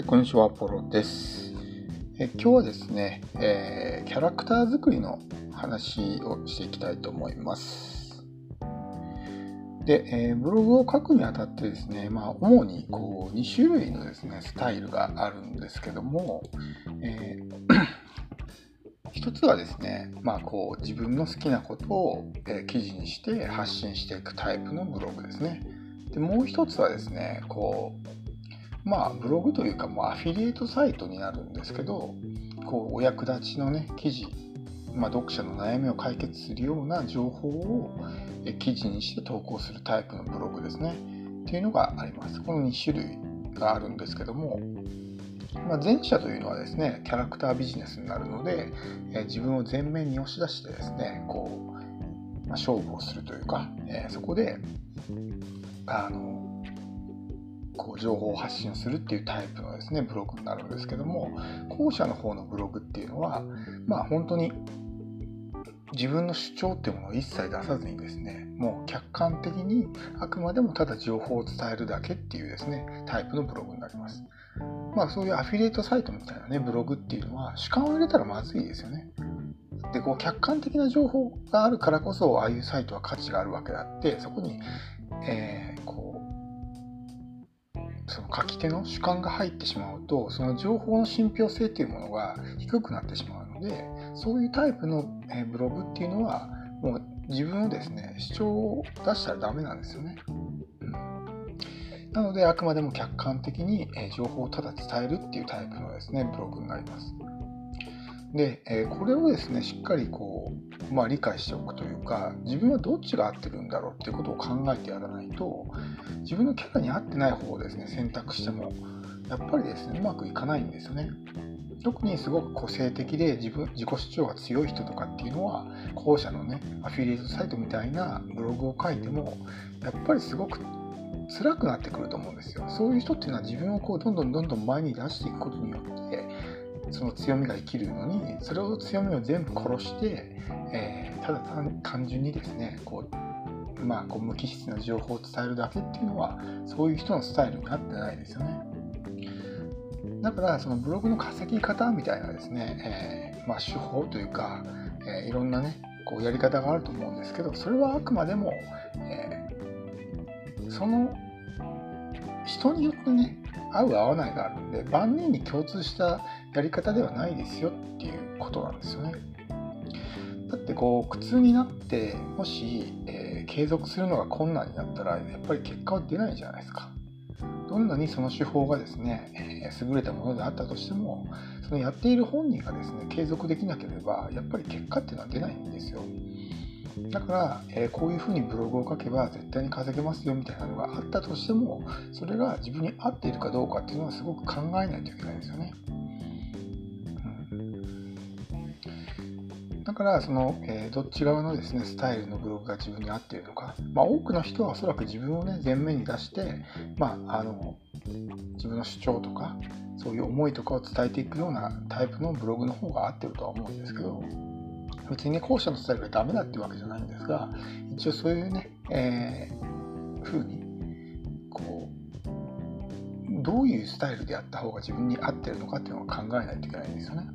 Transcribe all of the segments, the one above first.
はい、こんにちは、ポロです。え今日はですね、えー、キャラクター作りの話をしていきたいと思います。で、えー、ブログを書くにあたってですね、まあ、主にこう2種類のですね、スタイルがあるんですけども、えー 一つはですね、まあ、こう自分の好きなことを、え記事にして発信していくタイプのブログですね。でもう一つはですね、こうまあブログというかもうアフィリエイトサイトになるんですけどこうお役立ちのね記事、まあ、読者の悩みを解決するような情報を記事にして投稿するタイプのブログですね。っていうのがあります。この2種類があるんですけども、まあ、前者というのはですねキャラクタービジネスになるので、え自分を前面に押し出してですねこう、まあ、勝負をするというか、えそこであのこう情報を発信するっていうタイプのですねブログになるんですけども後者の方のブログっていうのはまあ本当に自分の主張っていうものを一切出さずにですねもう客観的にあくまでもただ情報を伝えるだけっていうですねタイプのブログになります。まあそういうアフィリエイトサイトみたいなねブログっていうのは主観を入れたらまずいですよね。でこう客観的な情報があるからこそああいうサイトは価値があるわけであってそこに、えー、その書き手の主観が入ってしまうとその情報の信憑性というものが低くなってしまうのでそういうタイプのブログっていうのはもう自分のですね主張を出したらダメなんですよね。なのであくまでも客観的に情報をただ伝えるっていうタイプのですねブログになります。で、えこれをですねしっかりこう、まあ、理解しておくというか自分はどっちが合ってるんだろうっていうことを考えてやらないと自分のキャラに合ってない方をですね選択してもやっぱりですねうまくいかないんですよね。特にすごく個性的で自分自己主張が強い人とかっていうのは後者のねアフィリエイトサイトみたいなブログを書いてもやっぱりすごく辛くなってくると思うんですよ。そういう人っていうのは自分をこうどんどんどんどん前に出していくことによってその強みが生きるのにそれを強みを全部殺して、えー、ただ単純にですねこう、まあ、こう無機質な情報を伝えるだけっていうのはそういう人のスタイルになってないですよね。だからそのブログの稼ぎ方みたいなですね、えー、まあ、手法というか、えー、いろんなねこうやり方があると思うんですけどそれはあくまでも、えその人によってね合う合わないがあるんで万人に共通したやり方ではないですよっていうことなんですよね。だってこう苦痛になってもし、えー、継続するのが困難になったらやっぱり結果は出ないじゃないですか。どんなにその手法がですね、え、優れたものであったとしてもそのやっている本人がですね継続できなければやっぱり結果っていうのは出ないんですよ。だから、えー、こういうふうにブログを書けば絶対に稼げますよみたいなのがあったとしてもそれが自分に合っているかどうかっていうのはすごく考えないといけないんですよね。だからその、えー、どっち側のですねスタイルのブログが自分に合っているのか、まあ、多くの人はおそらく自分をね前面に出して、まあ、あの自分の主張とかそういう思いとかを伝えていくようなタイプのブログの方が合ってるとは思うんですけど。別にね後者のスタイルがダメだっていうわけじゃないんですが一応そういうね、えー、風にこうどういうスタイルでやった方が自分に合ってるのかっていうのを考えないといけないんですよね。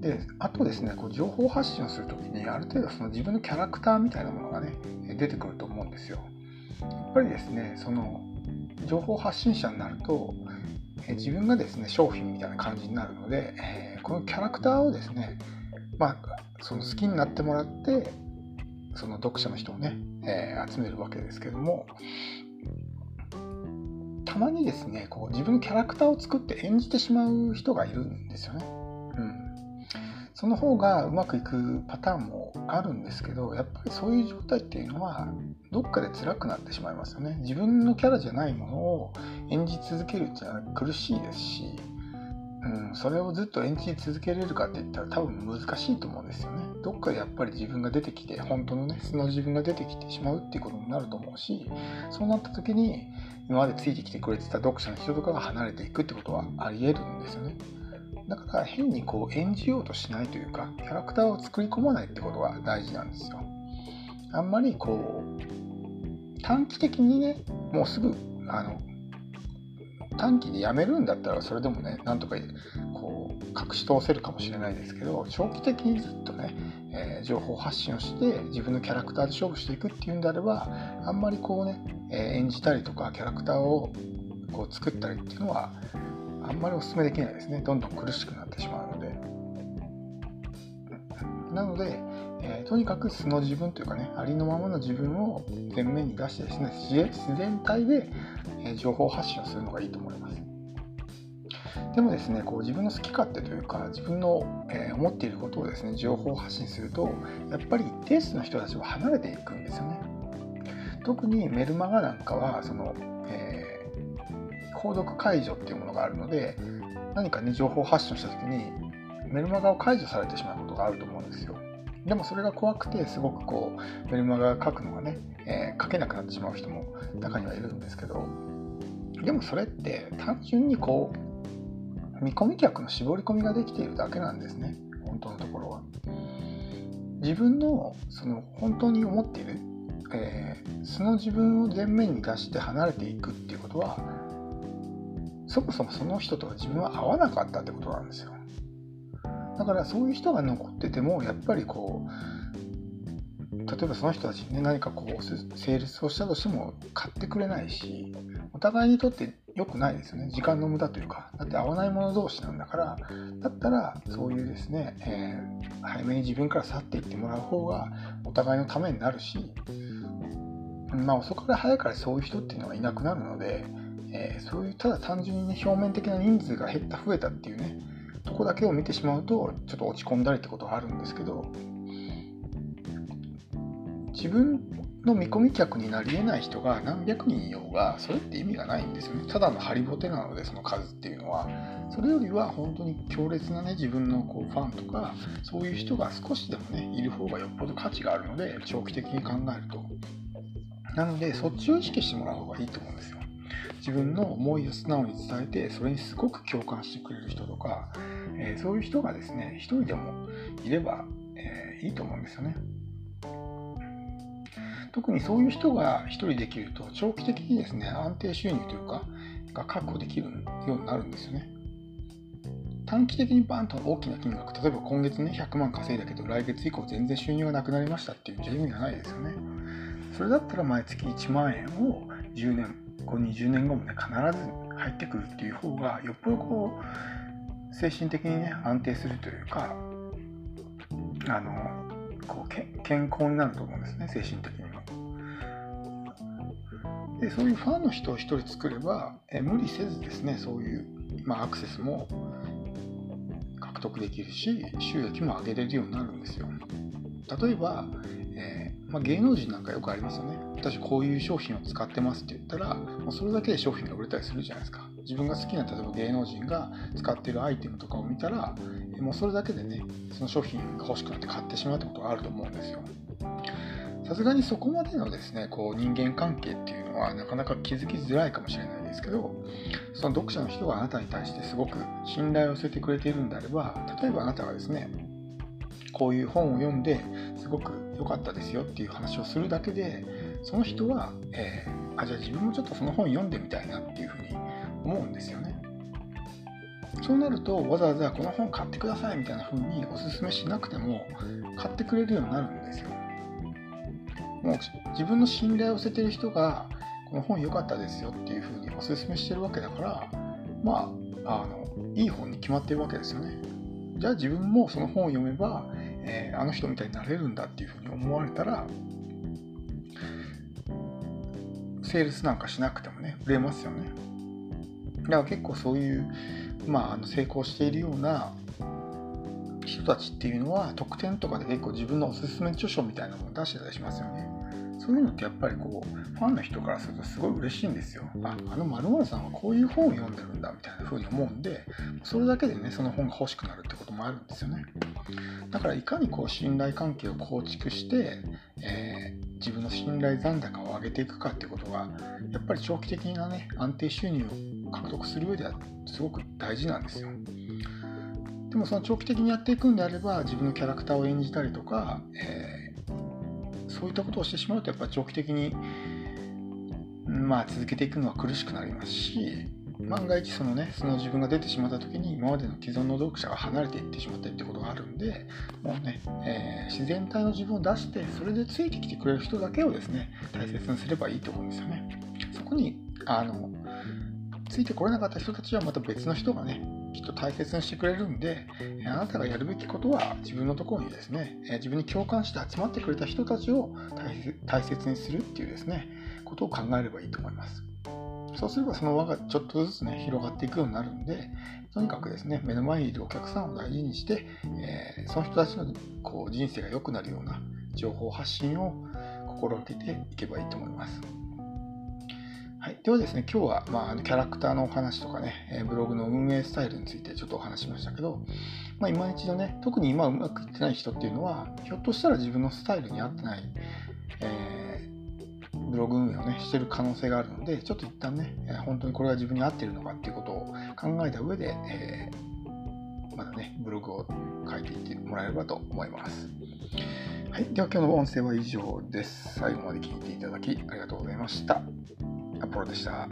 であとですねこう情報発信をする時にある程度その自分のキャラクターみたいなものがね出てくると思うんですよ。やっぱりですねその情報発信者になると自分がですね商品みたいな感じになるのでこのキャラクターをですねまあその好きになってもらってその読者の人をね、えー、集めるわけですけどもたまにですねこう自分のキャラクターを作って演じてしまう人がいるんですよね。うんその方がうまくいくパターンもあるんですけどやっぱりそういう状態っていうのはどっかで辛くなってしまいますよね自分のキャラじゃないものを演じ続けるっていうのは苦しいですし、うん、それをずっと演じ続けれるかって言ったら多分難しいと思うんですよねどっかでやっぱり自分が出てきて本当のね素の自分が出てきてしまうっていうことになると思うしそうなった時に今までついてきてくれてた読者の人とかが離れていくってことはありえるんですよねだから変にこう演じようとしないというかキャラクターを作り込まないってことが大事なんですよ。あんまりこう短期的にねもうすぐあの短期でやめるんだったらそれでもねなんとかこう隠し通せるかもしれないですけど長期的にずっとね、えー、情報発信をして自分のキャラクターで勝負していくっていうんであればあんまりこうね、え、演じたりとかキャラクターをこう作ったりっていうのはあんまりお勧めできないですね。どんどん苦しくなってしまうので。なので、えー、とにかく素の自分というかねありのままの自分を前面に出してですね自然体で、え情報発信をするのがいいと思います。でもですねこう自分の好き勝手というか自分の、えー、思っていることをですね情報発信するとやっぱり一定数の人たちは離れていくんですよね。特にメルマガなんかはその、えー、購読解除っていうものがあるので何かね情報発信した時にメルマガを解除されてしまうことがあると思うんですよでもそれが怖くてすごくこうメルマガ書くのがね、えー、書けなくなってしまう人も中にはいるんですけどでもそれって単純にこう見込み客の絞り込みができているだけなんですね。本当のところは。自分のその本当に思っている、えー、素の自分を前面に出して離れていくっていうことはそもそもその人とは自分は合わなかったってことなんですよ。だからそういう人が残っててもやっぱりこう例えばその人たちにね何かこうセールスをしたとしても買ってくれないしお互いにとって良くないですよね。時間の無駄というかだって合わない者同士なんだからだったらそういうですね、えー、早めに自分から去っていってもらう方がお互いのためになるしまあ遅かれ早かれそういう人っていうのはいなくなるので、えー、そういうただ単純にね表面的な人数が減った増えたっていうねこだけを見てしまうとちょっと落ち込んだりってことはあるんですけど自分の見込み客になり得ない人が何百人いようがそれって意味がないんですよね。ただのハリボテなのでその数っていうのは。それよりは本当に強烈なね自分のこうファンとかそういう人が少しでもねいる方がよっぽど価値があるので長期的に考えると。なのでそっちを意識してもらう方がいいと思うんですよ。自分の思いを素直に伝えてそれにすごく共感してくれる人とか、えー、そういう人がですね一人でもいれば、えー、いいと思うんですよね。特にそういう人が1人できると長期的にですね安定収入というかが確保できるようになるんですよね。短期的にバンと大きな金額例えば今月ね100万稼いだけど来月以降全然収入がなくなりましたっていうじゃ意味がないですよね。それだったら毎月1万円を10年後20年後もね必ず入ってくるっていう方がよっぽどこう精神的にね安定するというかあのこうけ健康になると思うんですね精神的にも。でそういうファンの人を1人作ればえ無理せずですねそういう、まあ、アクセスも獲得できるし収益も上げれるようになるんですよ。例えば、まあ、芸能人なんかよくありますよね。私こういう商品を使ってますって言ったらもうそれだけで商品が売れたりするじゃないですか。自分が好きな例えば芸能人が使ってるアイテムとかを見たらもうそれだけでねその商品が欲しくなって買ってしまうってことがあると思うんですよ。さすがにそこまでのですねこう人間関係っていうのはなかなか気づきづらいかもしれないですけどその読者の人があなたに対してすごく信頼を寄せてくれているんであれば例えばあなたがですねこういう本を読んですごく良かったですよっていう話をするだけでその人は、えー、あじゃあ自分もちょっとその本読んでみたいなっていうふうに思うんですよね。そうなるとわざわざこの本買ってくださいみたいな風におすすめしなくても買ってくれるようになるんですよ。もう自分の信頼を寄せてる人がこの本良かったですよっていう風におすすめしてるわけだからまああのいい本に決まってるわけですよね。じゃあ自分もその本を読めば、えー、あの人みたいになれるんだっていう風に思われたらセールスなんかしなくてもね売れますよね。だから結構そういう、まあ、あの成功しているような人たちっていうのは特典とかで結構自分のおすすめ著書みたいなものを出してたりしますよね。そういうのってやっぱりこうファンの人からするとすごい嬉しいんですよ。ああの〇〇さんはこういう本を読んでるんだみたいな風に思うんでそれだけでねその本が欲しくなるってこともあるんですよね。だからいかにこう信頼関係を構築して、えー、自分の信頼残高を上げていくかってことがやっぱり長期的なね安定収入を獲得する上ではすごく大事なんですよ。でもその長期的にやっていくんであれば自分のキャラクターを演じたりとか、えー、そういったことをしてしまうとやっぱり長期的にまあ続けていくのは苦しくなりますし、万が一そのねその自分が出てしまった時に今までの既存の読者が離れていってしまったりってことがあるんでもうね、えー、自然体の自分を出してそれでついてきてくれる人だけをですね大切にすればいいと思うんですよね。そこにあのついてこれなかった人たちはまた別の人がねきっと大切にしてくれるんであなたがやるべきことは自分のところにですね自分に共感して集まってくれた人たちを大切にするっていうですねことを考えればいいと思います。そうすればその輪がちょっとずつね、広がっていくようになるんで、とにかくですね、目の前にいるお客さんを大事にして、えー、その人たちのこう人生が良くなるような情報発信を心がけていけばいいと思います。はい、ではですね、今日は、まあ、キャラクターのお話とかね、ブログの運営スタイルについてちょっとお話しましたけど、まあ、今一度ね、特に今うまくいってない人っていうのは、ひょっとしたら自分のスタイルに合ってない、えーブログ運営をね、してる可能性があるので、ちょっと一旦ね、本当にこれが自分に合ってるのかっていうことを考えた上で、えー、まだね、ブログを書いていってもらえればと思います。はい。では今日の音声は以上です。最後まで聞いていただきありがとうございました。アポロでした。